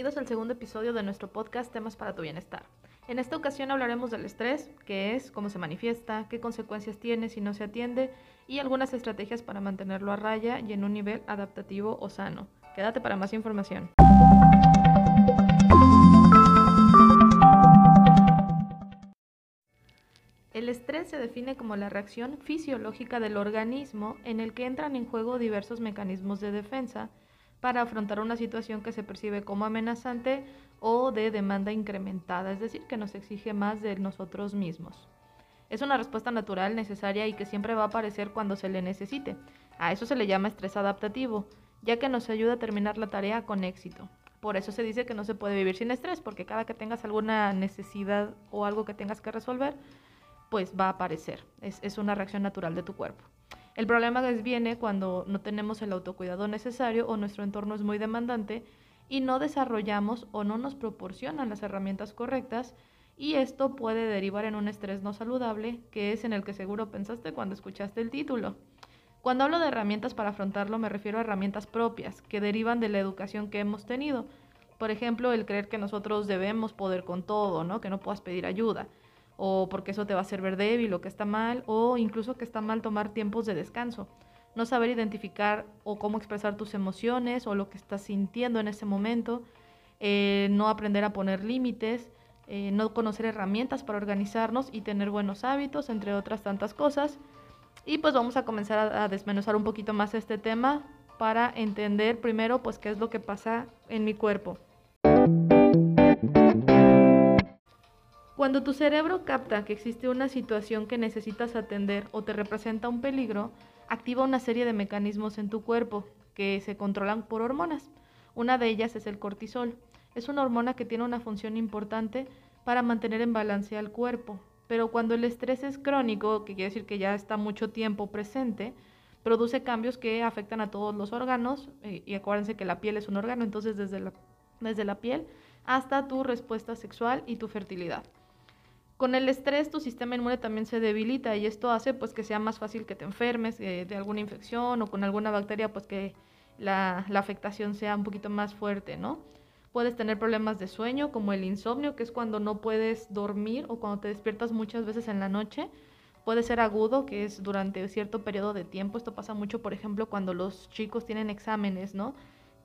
bienvenidos al segundo episodio de nuestro podcast Temas para tu Bienestar. En esta ocasión hablaremos del estrés, qué es, cómo se manifiesta, qué consecuencias tiene si no se atiende y algunas estrategias para mantenerlo a raya y en un nivel adaptativo o sano. Quédate para más información. El estrés se define como la reacción fisiológica del organismo en el que entran en juego diversos mecanismos de defensa para afrontar una situación que se percibe como amenazante o de demanda incrementada, es decir, que nos exige más de nosotros mismos. Es una respuesta natural, necesaria y que siempre va a aparecer cuando se le necesite. A eso se le llama estrés adaptativo, ya que nos ayuda a terminar la tarea con éxito. Por eso se dice que no se puede vivir sin estrés, porque cada que tengas alguna necesidad o algo que tengas que resolver, pues va a aparecer. Es, una reacción natural de tu cuerpo. El problema es viene cuando no tenemos el autocuidado necesario o nuestro entorno es muy demandante y no desarrollamos o no nos proporcionan las herramientas correctas y esto puede derivar en un estrés no saludable, que es en el que seguro pensaste cuando escuchaste el título. Cuando hablo de herramientas para afrontarlo me refiero a herramientas propias que derivan de la educación que hemos tenido. Por ejemplo, el creer que nosotros debemos poder con todo, ¿no? Que no puedas pedir ayuda o porque eso te va a hacer ver débil o que está mal, o incluso que está mal tomar tiempos de descanso. No saber identificar o cómo expresar tus emociones o lo que estás sintiendo en ese momento, eh, no aprender a poner límites, eh, no conocer herramientas para organizarnos y tener buenos hábitos, entre otras tantas cosas. Y pues vamos a comenzar a, a desmenuzar un poquito más este tema para entender primero pues qué es lo que pasa en mi cuerpo. Cuando tu cerebro capta que existe una situación que necesitas atender o te representa un peligro, activa una serie de mecanismos en tu cuerpo que se controlan por hormonas. Una de ellas es el cortisol. Es una hormona que tiene una función importante para mantener en balance al cuerpo. Pero cuando el estrés es crónico, que quiere decir que ya está mucho tiempo presente, produce cambios que afectan a todos los órganos. Eh, y acuérdense que la piel es un órgano, entonces desde desde la piel hasta tu respuesta sexual y tu fertilidad. Con el estrés tu sistema inmune también se debilita y esto hace pues que sea más fácil que te enfermes eh, de alguna infección o con alguna bacteria pues que la, afectación sea un poquito más fuerte, ¿no? Puedes tener problemas de sueño como el insomnio, que es cuando no puedes dormir o cuando te despiertas muchas veces en la noche. Puede ser agudo, que es durante cierto periodo de tiempo. Esto pasa mucho, por ejemplo, cuando los chicos tienen exámenes, ¿no?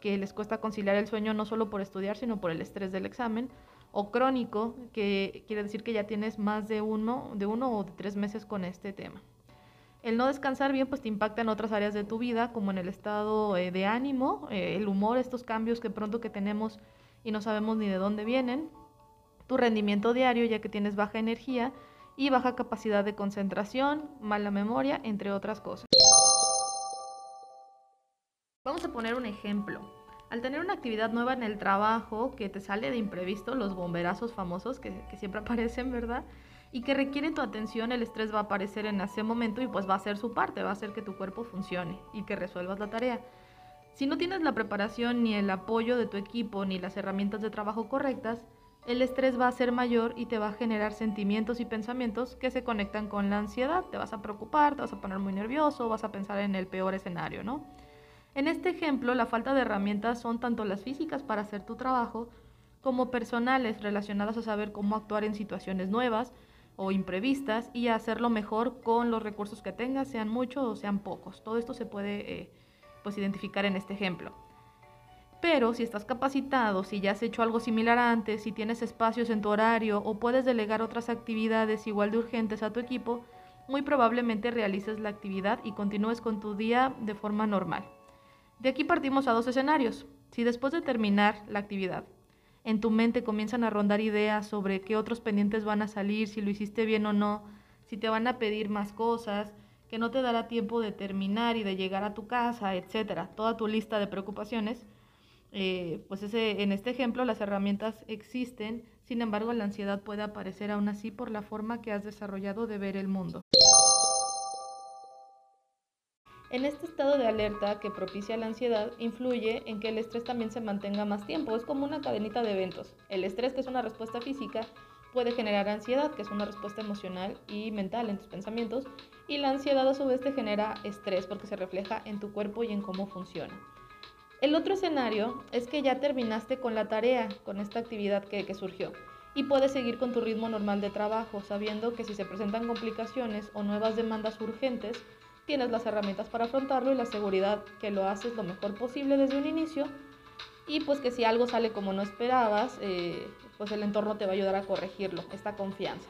Que les cuesta conciliar el sueño no solo por estudiar, sino por el estrés del examen o crónico, que quiere decir que ya tienes más de uno, de uno o de tres meses con este tema. El no descansar bien pues te impacta en otras áreas de tu vida, como en el estado eh, de ánimo, eh, el humor, estos cambios que pronto que tenemos y no sabemos ni de dónde vienen, tu rendimiento diario ya que tienes baja energía y baja capacidad de concentración, mala memoria, entre otras cosas. Vamos a poner un ejemplo. Al tener una actividad nueva en el trabajo que te sale de imprevisto, los bomberazos famosos que, siempre aparecen, ¿verdad? Y que requiere tu atención, el estrés va a aparecer en ese momento y pues va a ser su parte, va a hacer que tu cuerpo funcione y que resuelvas la tarea. Si no tienes la preparación ni el apoyo de tu equipo ni las herramientas de trabajo correctas, el estrés va a ser mayor y te va a generar sentimientos y pensamientos que se conectan con la ansiedad. Te vas a preocupar, te vas a poner muy nervioso, vas a pensar en el peor escenario, ¿no? En este ejemplo, la falta de herramientas son tanto las físicas para hacer tu trabajo como personales relacionadas a saber cómo actuar en situaciones nuevas o imprevistas y hacerlo mejor con los recursos que tengas, sean muchos o sean pocos. Todo esto se puede eh, pues, identificar en este ejemplo. Pero si estás capacitado, si ya has hecho algo similar antes, si tienes espacios en tu horario o puedes delegar otras actividades igual de urgentes a tu equipo, muy probablemente realices la actividad y continúes con tu día de forma normal. De aquí partimos a dos escenarios. Si después de terminar la actividad, en tu mente comienzan a rondar ideas sobre qué otros pendientes van a salir, si lo hiciste bien o no, si te van a pedir más cosas, que no te dará tiempo de terminar y de llegar a tu casa, etcétera, toda tu lista de preocupaciones, eh, pues ese, en este ejemplo las herramientas existen, sin embargo la ansiedad puede aparecer aún así por la forma que has desarrollado de ver el mundo. En este estado de alerta que propicia la ansiedad, influye en que el estrés también se mantenga más tiempo. Es como una cadenita de eventos. El estrés, que es una respuesta física, puede generar ansiedad, que es una respuesta emocional y mental en tus pensamientos. Y la ansiedad a su vez te genera estrés porque se refleja en tu cuerpo y en cómo funciona. El otro escenario es que ya terminaste con la tarea, con esta actividad que, que surgió y puedes seguir con tu ritmo normal de trabajo, sabiendo que si se presentan complicaciones o nuevas demandas urgentes, tienes las herramientas para afrontarlo y la seguridad que lo haces lo mejor posible desde un inicio y pues que si algo sale como no esperabas, eh, pues el entorno te va a ayudar a corregirlo, esta confianza.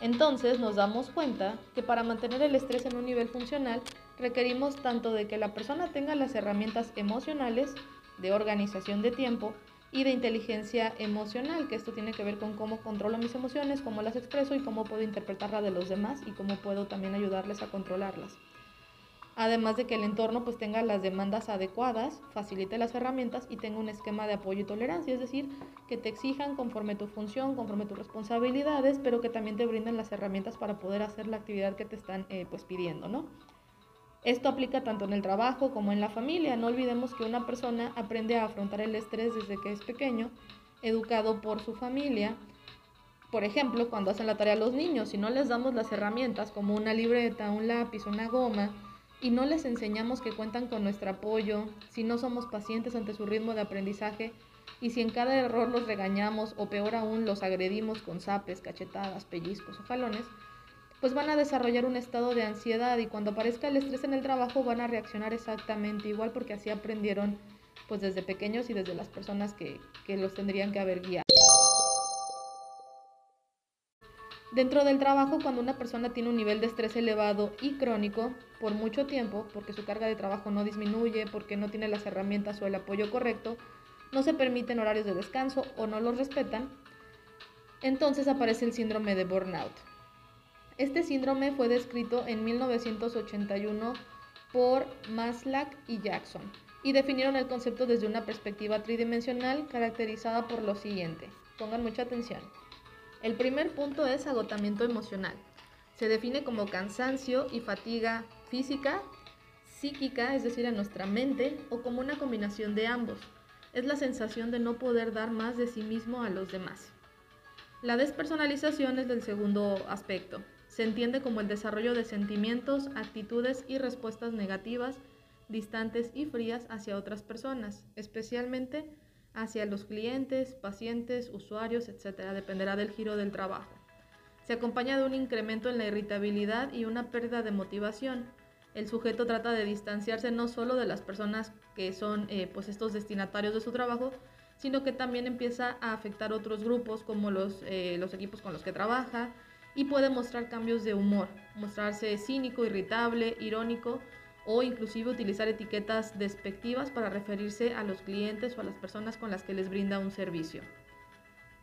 Entonces nos damos cuenta que para mantener el estrés en un nivel funcional requerimos tanto de que la persona tenga las herramientas emocionales, de organización de tiempo, y de inteligencia emocional, que esto tiene que ver con cómo controlo mis emociones, cómo las expreso y cómo puedo interpretarla de los demás y cómo puedo también ayudarles a controlarlas. Además de que el entorno pues tenga las demandas adecuadas, facilite las herramientas y tenga un esquema de apoyo y tolerancia, es decir, que te exijan conforme tu función, conforme tus responsabilidades, pero que también te brinden las herramientas para poder hacer la actividad que te están eh, pues pidiendo, ¿no? Esto aplica tanto en el trabajo como en la familia. No olvidemos que una persona aprende a afrontar el estrés desde que es pequeño, educado por su familia. Por ejemplo, cuando hacen la tarea los niños, si no les damos las herramientas como una libreta, un lápiz, una goma, y no les enseñamos que cuentan con nuestro apoyo, si no somos pacientes ante su ritmo de aprendizaje, y si en cada error los regañamos o peor aún los agredimos con zapes, cachetadas, pellizcos o jalones, pues van a desarrollar un estado de ansiedad y cuando aparezca el estrés en el trabajo van a reaccionar exactamente igual porque así aprendieron pues desde pequeños y desde las personas que, que los tendrían que haber guiado. Dentro del trabajo, cuando una persona tiene un nivel de estrés elevado y crónico por mucho tiempo, porque su carga de trabajo no disminuye, porque no tiene las herramientas o el apoyo correcto, no se permiten horarios de descanso o no los respetan, entonces aparece el síndrome de burnout. Este síndrome fue descrito en 1981 por Maslach y Jackson y definieron el concepto desde una perspectiva tridimensional caracterizada por lo siguiente. Pongan mucha atención. El primer punto es agotamiento emocional. Se define como cansancio y fatiga física, psíquica, es decir, en nuestra mente, o como una combinación de ambos. Es la sensación de no poder dar más de sí mismo a los demás. La despersonalización es el segundo aspecto. Se entiende como el desarrollo de sentimientos, actitudes y respuestas negativas, distantes y frías hacia otras personas, especialmente hacia los clientes, pacientes, usuarios, etc. Dependerá del giro del trabajo. Se acompaña de un incremento en la irritabilidad y una pérdida de motivación. El sujeto trata de distanciarse no solo de las personas que son eh, pues estos destinatarios de su trabajo, sino que también empieza a afectar otros grupos como los, eh, los equipos con los que trabaja, y puede mostrar cambios de humor, mostrarse cínico, irritable, irónico o inclusive utilizar etiquetas despectivas para referirse a los clientes o a las personas con las que les brinda un servicio.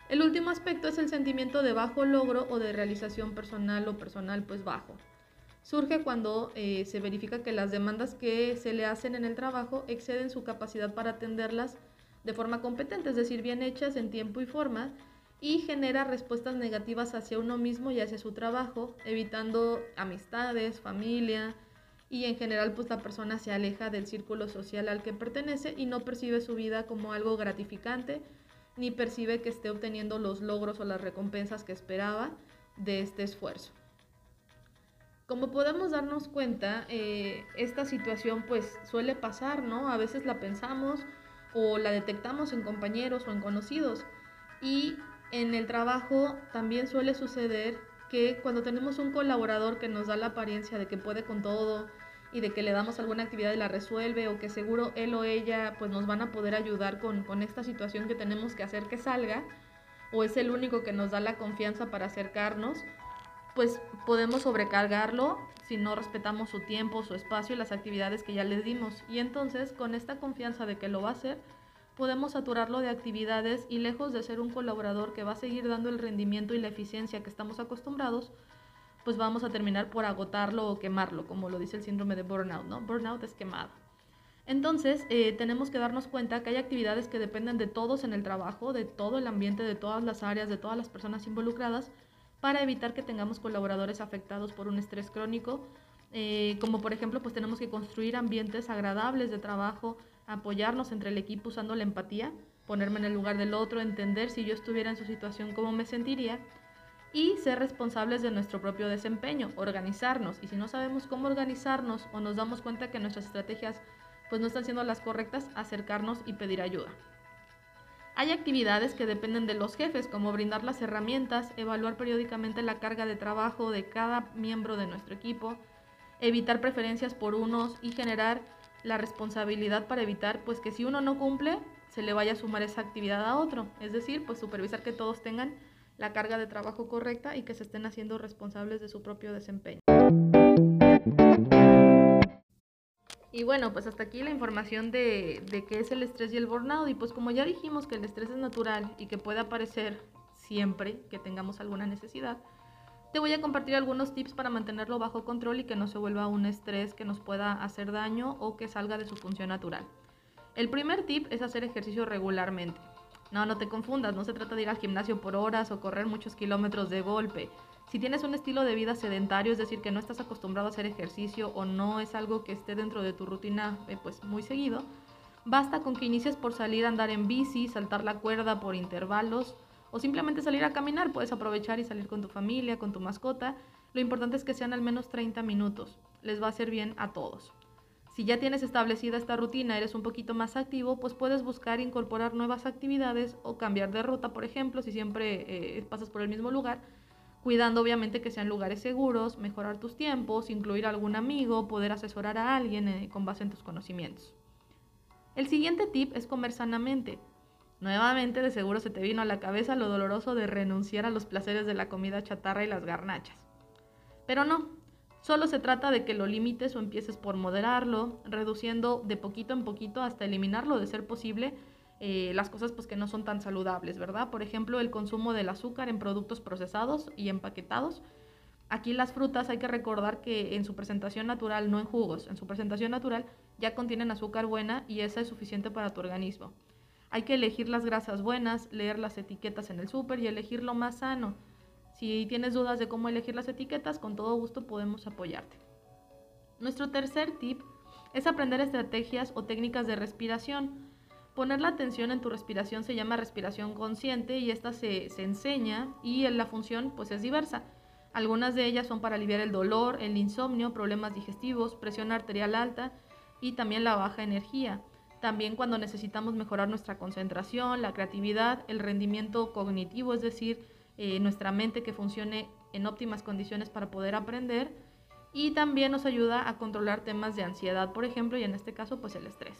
El último aspecto es el sentimiento de bajo logro o de realización personal o personal pues bajo. Surge cuando eh, se verifica que las demandas que se le hacen en el trabajo exceden su capacidad para atenderlas de forma competente, es decir, bien hechas en tiempo y forma, y genera respuestas negativas hacia uno mismo y hacia su trabajo, evitando amistades, familia y en general pues la persona se aleja del círculo social al que pertenece y no percibe su vida como algo gratificante ni percibe que esté obteniendo los logros o las recompensas que esperaba de este esfuerzo. Como podemos darnos cuenta, eh, esta situación pues suele pasar, ¿no? A veces la pensamos o la detectamos en compañeros o en conocidos y en el trabajo también suele suceder que cuando tenemos un colaborador que nos da la apariencia de que puede con todo y de que le damos alguna actividad y la resuelve o que seguro él o ella pues nos van a poder ayudar con, con esta situación que tenemos que hacer que salga o es el único que nos da la confianza para acercarnos, pues podemos sobrecargarlo si no respetamos su tiempo, su espacio y las actividades que ya les dimos. Y entonces con esta confianza de que lo va a hacer, podemos saturarlo de actividades y lejos de ser un colaborador que va a seguir dando el rendimiento y la eficiencia que estamos acostumbrados, pues vamos a terminar por agotarlo o quemarlo, como lo dice el síndrome de burnout, ¿no? Burnout es quemado. Entonces, eh, tenemos que darnos cuenta que hay actividades que dependen de todos en el trabajo, de todo el ambiente, de todas las áreas, de todas las personas involucradas, para evitar que tengamos colaboradores afectados por un estrés crónico, eh, como por ejemplo, pues tenemos que construir ambientes agradables de trabajo, apoyarnos entre el equipo usando la empatía, ponerme en el lugar del otro, entender si yo estuviera en su situación cómo me sentiría y ser responsables de nuestro propio desempeño, organizarnos. Y si no sabemos cómo organizarnos o nos damos cuenta que nuestras estrategias pues no están siendo las correctas, acercarnos y pedir ayuda. Hay actividades que dependen de los jefes, como brindar las herramientas, evaluar periódicamente la carga de trabajo de cada miembro de nuestro equipo, evitar preferencias por unos y generar la responsabilidad para evitar pues que si uno no cumple se le vaya a sumar esa actividad a otro, es decir, pues supervisar que todos tengan la carga de trabajo correcta y que se estén haciendo responsables de su propio desempeño. Y bueno, pues hasta aquí la información de, de qué es el estrés y el burnout. Y pues como ya dijimos que el estrés es natural y que puede aparecer siempre que tengamos alguna necesidad, te voy a compartir algunos tips para mantenerlo bajo control y que no se vuelva un estrés que nos pueda hacer daño o que salga de su función natural. El primer tip es hacer ejercicio regularmente. No, no te confundas, no se trata de ir al gimnasio por horas o correr muchos kilómetros de golpe. Si tienes un estilo de vida sedentario, es decir, que no estás acostumbrado a hacer ejercicio o no es algo que esté dentro de tu rutina eh, pues muy seguido, basta con que inicies por salir a andar en bici, saltar la cuerda por intervalos o simplemente salir a caminar. Puedes aprovechar y salir con tu familia, con tu mascota. Lo importante es que sean al menos 30 minutos. Les va a hacer bien a todos. Si ya tienes establecida esta rutina, eres un poquito más activo, pues puedes buscar incorporar nuevas actividades o cambiar de ruta, por ejemplo, si siempre eh, pasas por el mismo lugar cuidando obviamente que sean lugares seguros, mejorar tus tiempos, incluir a algún amigo, poder asesorar a alguien eh, con base en tus conocimientos. El siguiente tip es comer sanamente. Nuevamente de seguro se te vino a la cabeza lo doloroso de renunciar a los placeres de la comida chatarra y las garnachas. Pero no, solo se trata de que lo limites o empieces por moderarlo, reduciendo de poquito en poquito hasta eliminarlo de ser posible eh, las cosas pues que no son tan saludables, ¿verdad? Por ejemplo, el consumo del azúcar en productos procesados y empaquetados. Aquí las frutas hay que recordar que en su presentación natural, no en jugos, en su presentación natural ya contienen azúcar buena y esa es suficiente para tu organismo. Hay que elegir las grasas buenas, leer las etiquetas en el súper y elegir lo más sano. Si tienes dudas de cómo elegir las etiquetas, con todo gusto podemos apoyarte. Nuestro tercer tip es aprender estrategias o técnicas de respiración. Poner la atención en tu respiración se llama respiración consciente y esta se, enseña y la función pues es diversa. Algunas de ellas son para aliviar el dolor, el insomnio, problemas digestivos, presión arterial alta y también la baja energía. También cuando necesitamos mejorar nuestra concentración, la creatividad, el rendimiento cognitivo, es decir, eh, nuestra mente que funcione en óptimas condiciones para poder aprender. Y también nos ayuda a controlar temas de ansiedad, por ejemplo, y en este caso pues el estrés.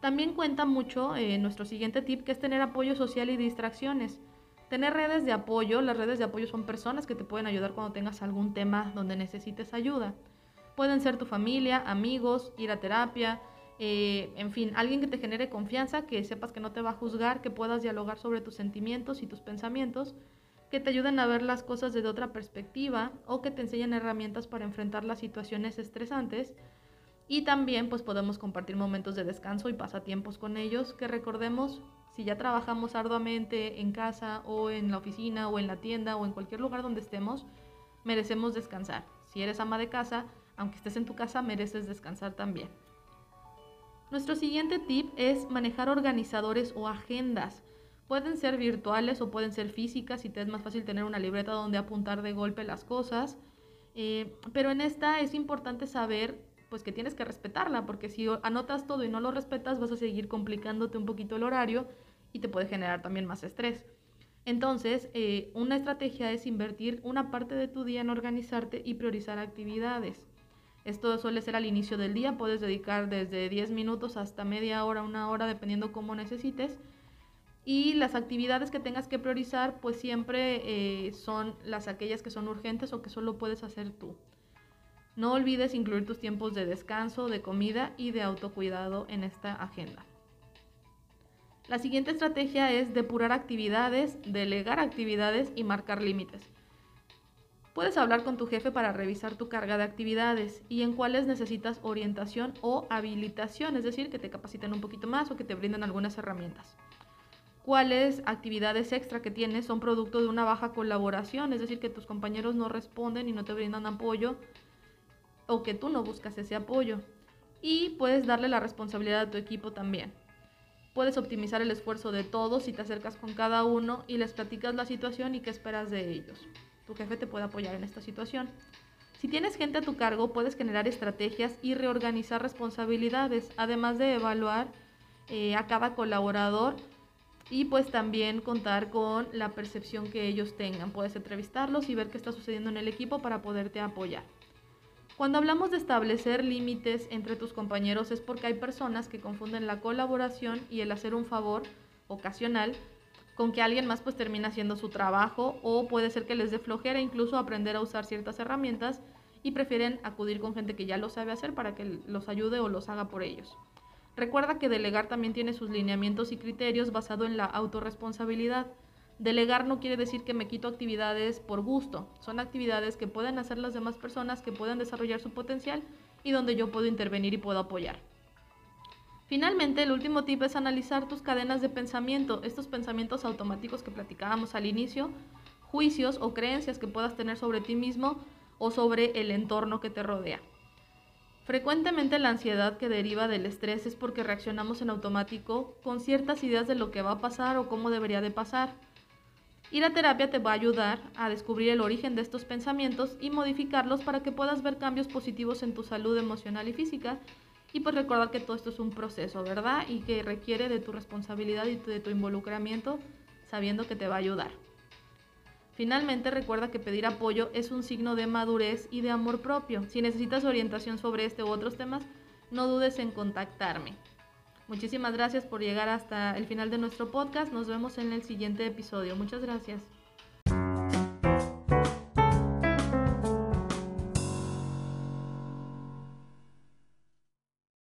También cuenta mucho eh, nuestro siguiente tip, que es tener apoyo social y distracciones. Tener redes de apoyo, las redes de apoyo son personas que te pueden ayudar cuando tengas algún tema donde necesites ayuda. Pueden ser tu familia, amigos, ir a terapia, eh, en fin, alguien que te genere confianza, que sepas que no te va a juzgar, que puedas dialogar sobre tus sentimientos y tus pensamientos, que te ayuden a ver las cosas desde otra perspectiva o que te enseñen herramientas para enfrentar las situaciones estresantes y también pues podemos compartir momentos de descanso y pasatiempos con ellos que recordemos si ya trabajamos arduamente en casa o en la oficina o en la tienda o en cualquier lugar donde estemos, merecemos descansar. Si eres ama de casa, aunque estés en tu casa, mereces descansar también. Nuestro siguiente tip es manejar organizadores o agendas. Pueden ser virtuales o pueden ser físicas si te es más fácil tener una libreta donde apuntar de golpe las cosas. Eh, pero en esta es importante saber pues que tienes que respetarla, porque si anotas todo y no lo respetas, vas a seguir complicándote un poquito el horario y te puede generar también más estrés. Entonces, eh, una estrategia es invertir una parte de tu día en organizarte y priorizar actividades. Esto suele ser al inicio del día, puedes dedicar desde 10 minutos hasta media hora, una hora, dependiendo cómo necesites. Y las actividades que tengas que priorizar, pues siempre eh, son las aquellas que son urgentes o que solo puedes hacer tú. No olvides incluir tus tiempos de descanso, de comida y de autocuidado en esta agenda. La siguiente estrategia es depurar actividades, delegar actividades y marcar límites. Puedes hablar con tu jefe para revisar tu carga de actividades y en cuáles necesitas orientación o habilitación, es decir, que te capaciten un poquito más o que te brinden algunas herramientas. Cuáles actividades extra que tienes son producto de una baja colaboración, es decir, que tus compañeros no responden y no te brindan apoyo o que tú no buscas ese apoyo. Y puedes darle la responsabilidad a tu equipo también. Puedes optimizar el esfuerzo de todos si te acercas con cada uno y les platicas la situación y qué esperas de ellos. Tu jefe te puede apoyar en esta situación. Si tienes gente a tu cargo, puedes generar estrategias y reorganizar responsabilidades, además de evaluar eh, a cada colaborador y pues también contar con la percepción que ellos tengan. Puedes entrevistarlos y ver qué está sucediendo en el equipo para poderte apoyar. Cuando hablamos de establecer límites entre tus compañeros es porque hay personas que confunden la colaboración y el hacer un favor ocasional con que alguien más pues termina haciendo su trabajo o puede ser que les dé flojera incluso aprender a usar ciertas herramientas y prefieren acudir con gente que ya lo sabe hacer para que los ayude o los haga por ellos. Recuerda que delegar también tiene sus lineamientos y criterios basado en la autorresponsabilidad. Delegar no quiere decir que me quito actividades por gusto, son actividades que pueden hacer las demás personas, que pueden desarrollar su potencial y donde yo puedo intervenir y puedo apoyar. Finalmente, el último tip es analizar tus cadenas de pensamiento, estos pensamientos automáticos que platicábamos al inicio, juicios o creencias que puedas tener sobre ti mismo o sobre el entorno que te rodea. Frecuentemente la ansiedad que deriva del estrés es porque reaccionamos en automático con ciertas ideas de lo que va a pasar o cómo debería de pasar. Ir a terapia te va a ayudar a descubrir el origen de estos pensamientos y modificarlos para que puedas ver cambios positivos en tu salud emocional y física y pues recordar que todo esto es un proceso, ¿verdad? Y que requiere de tu responsabilidad y de tu involucramiento sabiendo que te va a ayudar. Finalmente recuerda que pedir apoyo es un signo de madurez y de amor propio. Si necesitas orientación sobre este u otros temas, no dudes en contactarme. Muchísimas gracias por llegar hasta el final de nuestro podcast. Nos vemos en el siguiente episodio. Muchas gracias.